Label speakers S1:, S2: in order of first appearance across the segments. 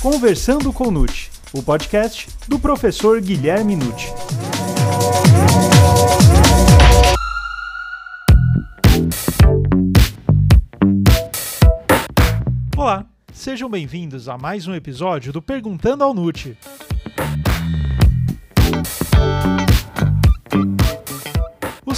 S1: Conversando com Nute, o podcast do professor Guilherme Nute. Olá, sejam bem-vindos a mais um episódio do Perguntando ao Nute.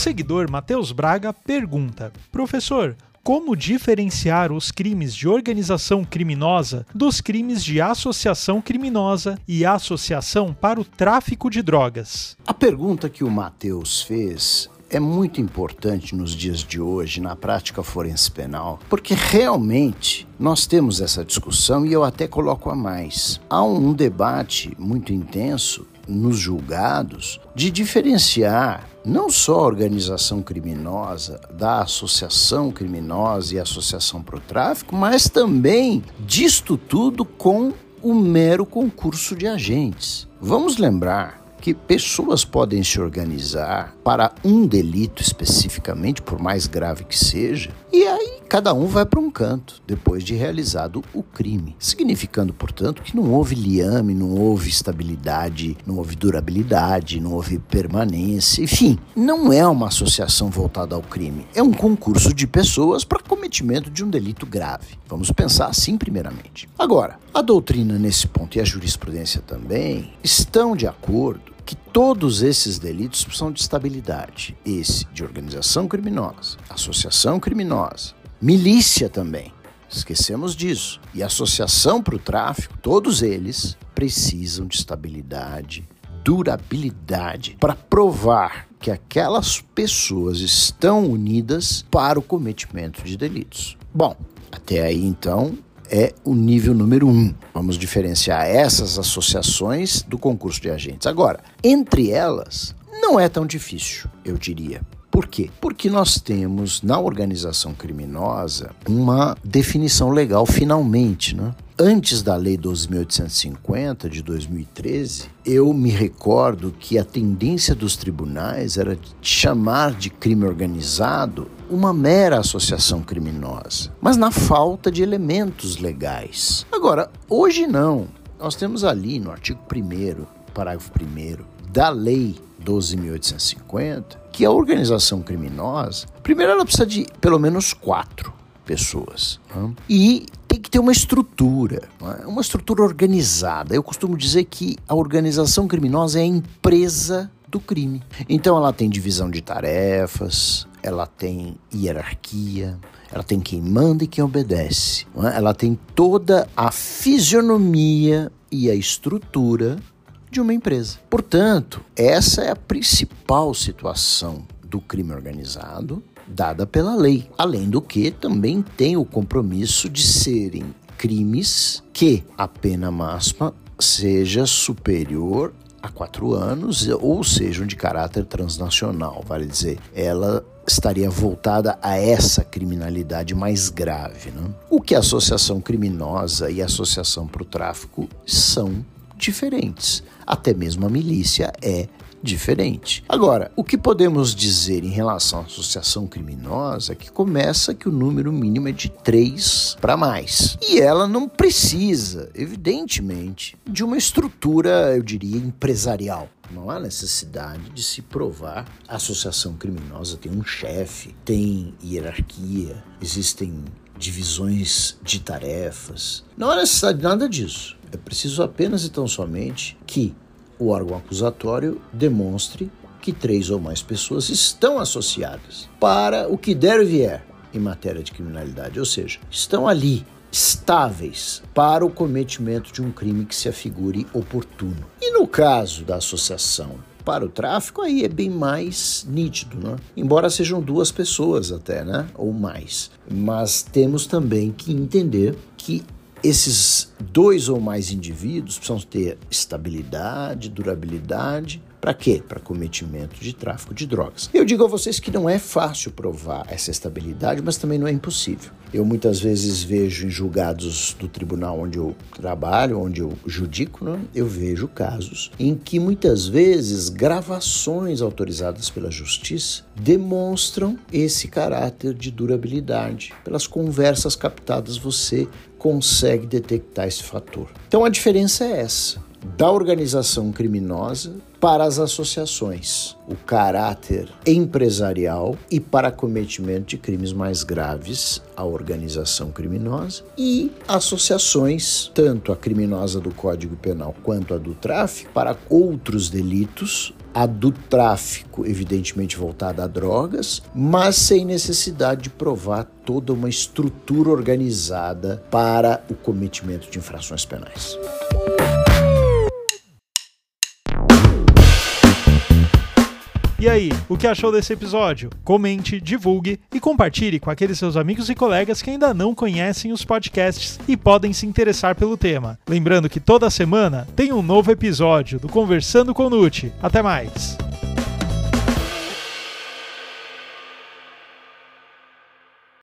S1: Seguidor Matheus Braga pergunta: Professor, como diferenciar os crimes de organização criminosa dos crimes de associação criminosa e associação para o tráfico de drogas?
S2: A pergunta que o Matheus fez é muito importante nos dias de hoje na prática forense penal, porque realmente nós temos essa discussão e eu até coloco a mais. Há um debate muito intenso nos julgados de diferenciar não só a organização criminosa da associação criminosa e associação para o tráfico, mas também disto tudo com o mero concurso de agentes. Vamos lembrar que pessoas podem se organizar para um delito especificamente, por mais grave que seja, e aí cada um vai para um canto depois de realizado o crime, significando, portanto, que não houve liame, não houve estabilidade, não houve durabilidade, não houve permanência, enfim, não é uma associação voltada ao crime, é um concurso de pessoas para cometimento de um delito grave. Vamos pensar assim primeiramente. Agora, a doutrina nesse ponto e a jurisprudência também estão de acordo que todos esses delitos precisam de estabilidade. Esse de organização criminosa, associação criminosa, milícia também. Esquecemos disso. E associação para o tráfico, todos eles precisam de estabilidade, durabilidade, para provar que aquelas pessoas estão unidas para o cometimento de delitos. Bom, até aí então é o nível número um. Vamos diferenciar essas associações do concurso de agentes. Agora, entre elas, não é tão difícil, eu diria. Por quê? Porque nós temos na organização criminosa uma definição legal, finalmente, né? Antes da Lei 12.850 de 2013, eu me recordo que a tendência dos tribunais era chamar de crime organizado uma mera associação criminosa, mas na falta de elementos legais. Agora, hoje não. Nós temos ali no artigo 1, parágrafo 1 da Lei 12.850 que a organização criminosa, primeiro ela precisa de pelo menos quatro pessoas. Né? E tem que ter uma estrutura, né? uma estrutura organizada. Eu costumo dizer que a organização criminosa é a empresa do crime. Então ela tem divisão de tarefas, ela tem hierarquia, ela tem quem manda e quem obedece. É? Ela tem toda a fisionomia e a estrutura de uma empresa. Portanto, essa é a principal situação do crime organizado dada pela lei. Além do que, também tem o compromisso de serem crimes que a pena máxima seja superior a quatro anos ou sejam de caráter transnacional, vale dizer, ela estaria voltada a essa criminalidade mais grave. Né? O que a associação criminosa e a associação para o tráfico são diferentes. Até mesmo a milícia é diferente. Agora, o que podemos dizer em relação à associação criminosa é que começa que o número mínimo é de três para mais. E ela não precisa, evidentemente, de uma estrutura, eu diria, empresarial. Não há necessidade de se provar. A associação criminosa tem um chefe, tem hierarquia, existem divisões de tarefas. Não há necessidade de nada disso. É preciso apenas e tão somente que o órgão acusatório demonstre que três ou mais pessoas estão associadas para o que der e vier em matéria de criminalidade, ou seja, estão ali estáveis para o cometimento de um crime que se afigure oportuno. E no caso da associação para o tráfico, aí é bem mais nítido, né? Embora sejam duas pessoas até, né? Ou mais. Mas temos também que entender que esses dois ou mais indivíduos precisam ter estabilidade, durabilidade, Para quê? Para cometimento de tráfico de drogas. Eu digo a vocês que não é fácil provar essa estabilidade, mas também não é impossível. Eu muitas vezes vejo em julgados do tribunal onde eu trabalho, onde eu judico, né? eu vejo casos em que muitas vezes gravações autorizadas pela justiça demonstram esse caráter de durabilidade. Pelas conversas captadas, você consegue detectar esse fator. Então a diferença é essa da organização criminosa para as associações, o caráter empresarial e para cometimento de crimes mais graves, a organização criminosa e associações, tanto a criminosa do Código Penal quanto a do tráfico, para outros delitos, a do tráfico, evidentemente voltada a drogas, mas sem necessidade de provar toda uma estrutura organizada para o cometimento de infrações penais.
S1: E aí, o que achou desse episódio? Comente, divulgue e compartilhe com aqueles seus amigos e colegas que ainda não conhecem os podcasts e podem se interessar pelo tema. Lembrando que toda semana tem um novo episódio do Conversando com Nute. Até mais!